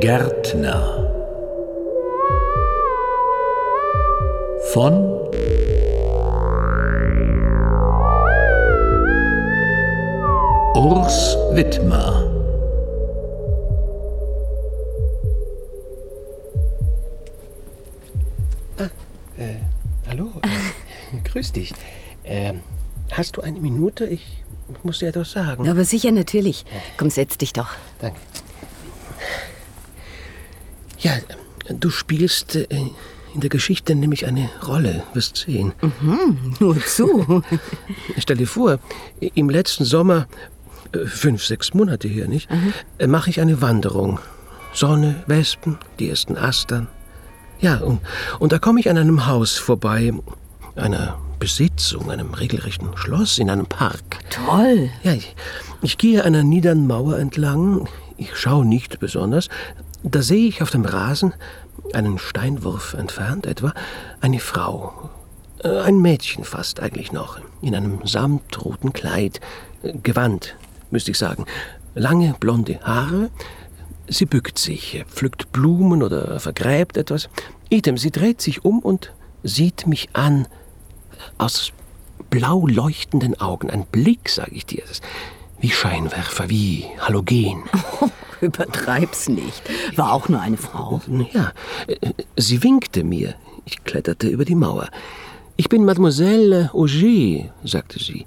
Gärtner von Urs Wittmer Äh, hallo, äh, grüß dich. Ähm, hast du eine Minute? Ich muss dir etwas sagen. Aber sicher, natürlich. Komm, setz dich doch. Danke. Ja, du spielst äh, in der Geschichte nämlich eine Rolle, wirst sehen. Nur zu. Stell dir vor, im letzten Sommer, äh, fünf, sechs Monate her, nicht, äh, mache ich eine Wanderung. Sonne, Wespen, die ersten Astern. Ja, und, und da komme ich an einem Haus vorbei, einer Besitzung, einem regelrechten Schloss in einem Park. Toll. Ja, ich, ich gehe einer niederen Mauer entlang. Ich schaue nicht besonders. Da sehe ich auf dem Rasen, einen Steinwurf entfernt etwa, eine Frau. Äh, Ein Mädchen fast eigentlich noch, in einem samtroten Kleid. Gewand, müsste ich sagen. Lange blonde Haare. Sie bückt sich, pflückt Blumen oder vergräbt etwas. Idem, sie dreht sich um und sieht mich an aus blau leuchtenden Augen. Ein Blick, sage ich dir. Wie Scheinwerfer, wie Halogen. Übertreib's nicht. War auch nur eine Frau. Ja, äh, sie winkte mir. Ich kletterte über die Mauer. Ich bin Mademoiselle Auger, sagte sie,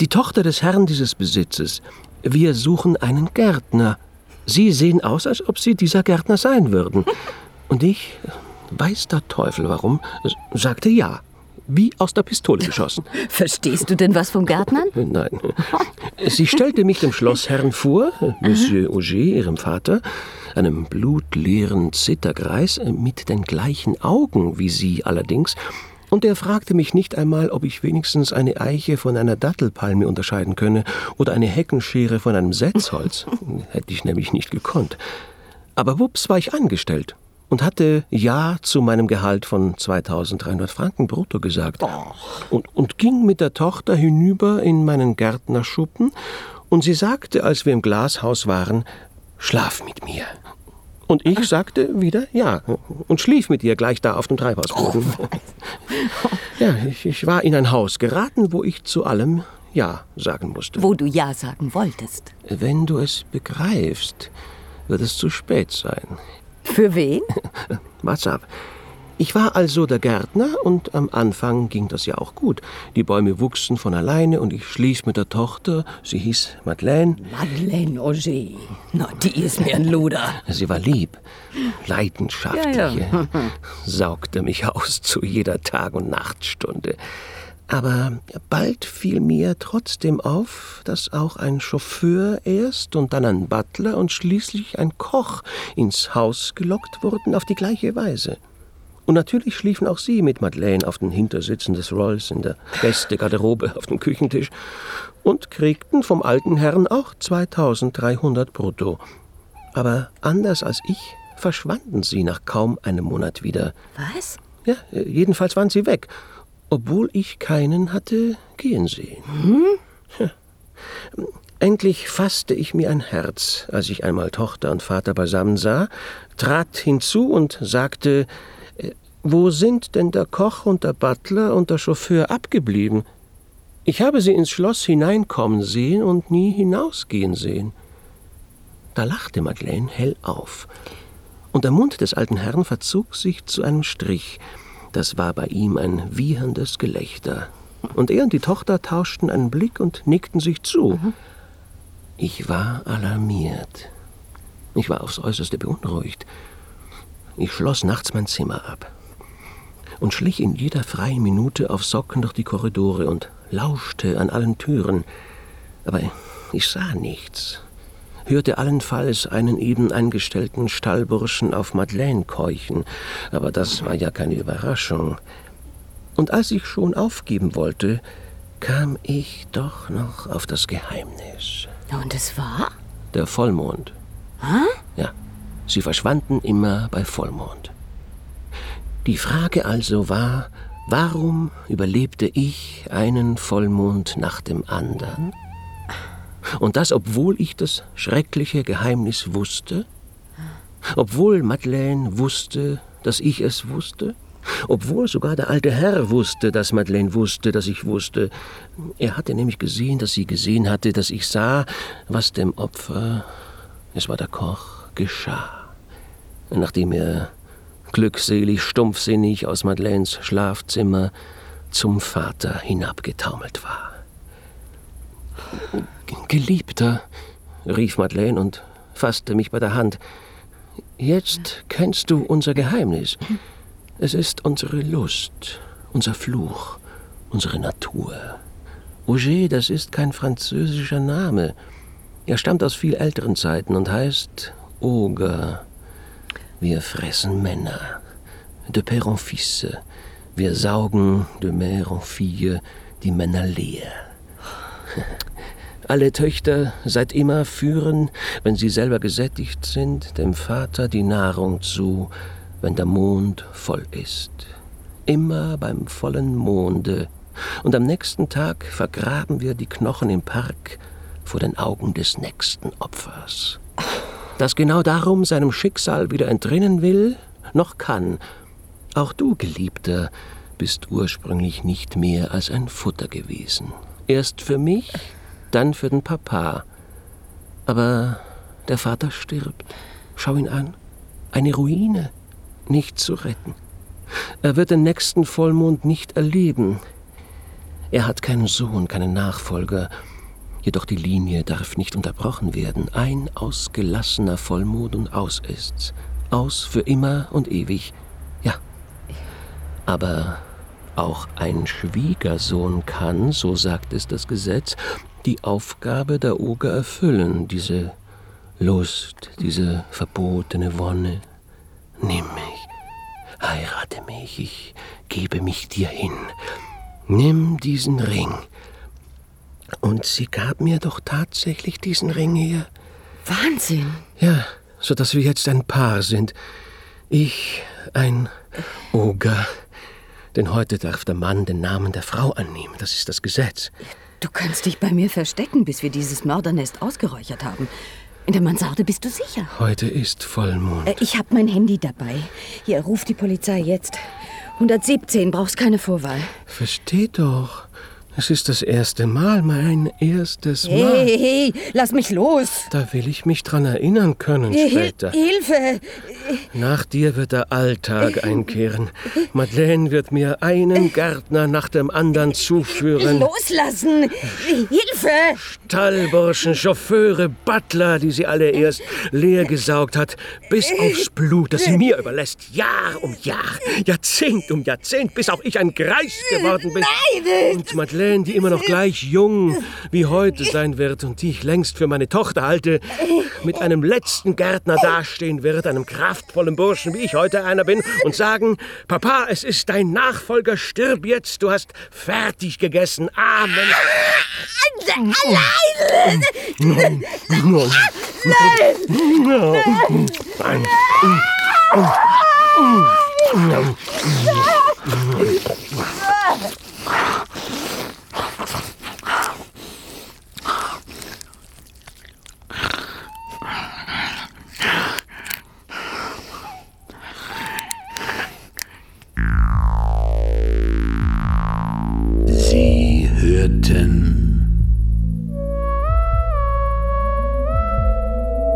die Tochter des Herrn dieses Besitzes. Wir suchen einen Gärtner. Sie sehen aus, als ob Sie dieser Gärtner sein würden. Und ich, weiß der Teufel warum, sagte ja. Wie aus der Pistole geschossen. Verstehst du denn was vom Gärtnern? Nein. Sie stellte mich dem Schlossherrn vor, Monsieur Auger, ihrem Vater, einem blutleeren Zittergreis mit den gleichen Augen wie sie allerdings, und er fragte mich nicht einmal, ob ich wenigstens eine Eiche von einer Dattelpalme unterscheiden könne oder eine Heckenschere von einem Setzholz. Hätte ich nämlich nicht gekonnt. Aber wups war ich angestellt und hatte Ja zu meinem Gehalt von 2300 Franken brutto gesagt. Und, und ging mit der Tochter hinüber in meinen Gärtnerschuppen und sie sagte, als wir im Glashaus waren, schlaf mit mir. Und ich sagte wieder Ja und schlief mit ihr gleich da auf dem Treibhausboden. Ja, ich, ich war in ein Haus geraten, wo ich zu allem Ja sagen musste. Wo du Ja sagen wolltest. Wenn du es begreifst, wird es zu spät sein. Für wen? What's up? Ich war also der Gärtner und am Anfang ging das ja auch gut. Die Bäume wuchsen von alleine und ich schlief mit der Tochter. Sie hieß Madeleine. Madeleine Auger. Na, die ist mir ein Luder. Sie war lieb, leidenschaftlich, Ja, ja. saugte mich aus zu jeder Tag- und Nachtstunde. Aber bald fiel mir trotzdem auf, dass auch ein Chauffeur erst und dann ein Butler und schließlich ein Koch ins Haus gelockt wurden auf die gleiche Weise. Und natürlich schliefen auch sie mit Madeleine auf den Hintersitzen des Rolls in der Gästegarderobe auf dem Küchentisch und kriegten vom alten Herrn auch 2300 brutto. Aber anders als ich verschwanden sie nach kaum einem Monat wieder. Was? Ja, jedenfalls waren sie weg, obwohl ich keinen hatte gehen sehen. Ja. Endlich fasste ich mir ein Herz, als ich einmal Tochter und Vater beisammen sah, trat hinzu und sagte, äh, wo sind denn der Koch und der Butler und der Chauffeur abgeblieben? Ich habe sie ins Schloss hineinkommen sehen und nie hinausgehen sehen. Da lachte Madeleine hell auf und der Mund des alten Herrn verzog sich zu einem Strich. Das war bei ihm ein wieherndes Gelächter. Und er und die Tochter tauschten einen Blick und nickten sich zu. Ich war alarmiert. Ich war aufs äußerste beunruhigt. Ich schloss nachts mein Zimmer ab und schlich in jeder freien Minute auf Socken durch die Korridore und lauschte an allen Türen. Aber ich sah nichts hörte allenfalls einen eben eingestellten Stallburschen auf Madeleine keuchen, aber das war ja keine Überraschung. Und als ich schon aufgeben wollte, kam ich doch noch auf das Geheimnis. Und es war? Der Vollmond. Ja, sie verschwanden immer bei Vollmond. Die Frage also war, warum überlebte ich einen Vollmond nach dem anderen? Und das, obwohl ich das schreckliche Geheimnis wusste? Obwohl Madeleine wusste, dass ich es wusste, obwohl sogar der alte Herr wusste, dass Madeleine wusste, dass ich wusste. Er hatte nämlich gesehen, dass sie gesehen hatte, dass ich sah, was dem Opfer, es war der Koch, geschah. Nachdem er glückselig, stumpfsinnig aus Madeleines Schlafzimmer zum Vater hinabgetaumelt war. Geliebter, rief Madeleine und fasste mich bei der Hand. Jetzt kennst du unser Geheimnis. Es ist unsere Lust, unser Fluch, unsere Natur. Auger, das ist kein französischer Name. Er stammt aus viel älteren Zeiten und heißt Oger. Wir fressen Männer, de père en fils. Wir saugen de mère en fille die Männer leer. Alle Töchter seit immer führen, wenn sie selber gesättigt sind, dem Vater die Nahrung zu, wenn der Mond voll ist. Immer beim vollen Monde. Und am nächsten Tag vergraben wir die Knochen im Park vor den Augen des nächsten Opfers. Das genau darum seinem Schicksal wieder entrinnen will, noch kann. Auch du, Geliebter, bist ursprünglich nicht mehr als ein Futter gewesen. Erst für mich, dann für den Papa. Aber der Vater stirbt. Schau ihn an. Eine Ruine nicht zu retten. Er wird den nächsten Vollmond nicht erleben. Er hat keinen Sohn, keinen Nachfolger, jedoch die Linie darf nicht unterbrochen werden. Ein ausgelassener Vollmond und aus ist's. Aus für immer und ewig. Ja. Aber auch ein Schwiegersohn kann, so sagt es das Gesetz, die Aufgabe der Oger erfüllen, diese Lust, diese verbotene Wonne. Nimm mich, heirate mich, ich gebe mich dir hin. Nimm diesen Ring. Und sie gab mir doch tatsächlich diesen Ring her. Wahnsinn. Ja, so dass wir jetzt ein Paar sind. Ich, ein Oger. Denn heute darf der Mann den Namen der Frau annehmen. Das ist das Gesetz. Du kannst dich bei mir verstecken, bis wir dieses Mördernest ausgeräuchert haben. In der Mansarde bist du sicher. Heute ist Vollmond. Äh, ich habe mein Handy dabei. Hier, ruf die Polizei jetzt. 117, brauchst keine Vorwahl. Versteht doch. Es ist das erste Mal, mein erstes Mal. Hey, hey, lass mich los. Da will ich mich dran erinnern können später. Hilfe! Nach dir wird der Alltag einkehren. Madeleine wird mir einen Gärtner nach dem anderen zuführen. Loslassen! Hilfe! Stallburschen, Chauffeure, Butler, die sie alle erst leer gesaugt hat, bis aufs Blut, das sie mir überlässt. Jahr um Jahr, Jahrzehnt um Jahrzehnt, bis auch ich ein Greis geworden bin. Nein! Und Madeleine, die immer noch gleich jung wie heute sein wird und die ich längst für meine Tochter halte, mit einem letzten Gärtner dastehen wird, einem kraftvollen Burschen, wie ich heute einer bin, und sagen, Papa, es ist dein Nachfolger, stirb jetzt, du hast fertig gegessen. Amen. Allein! Nein. Nein. Sie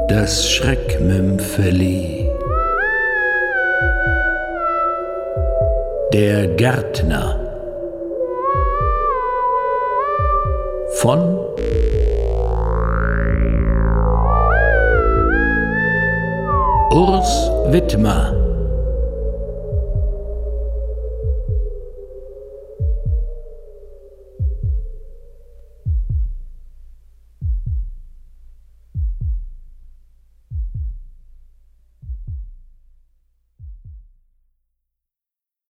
das Schreckmümpfeli. Der Gärtner von Urs Wittmer.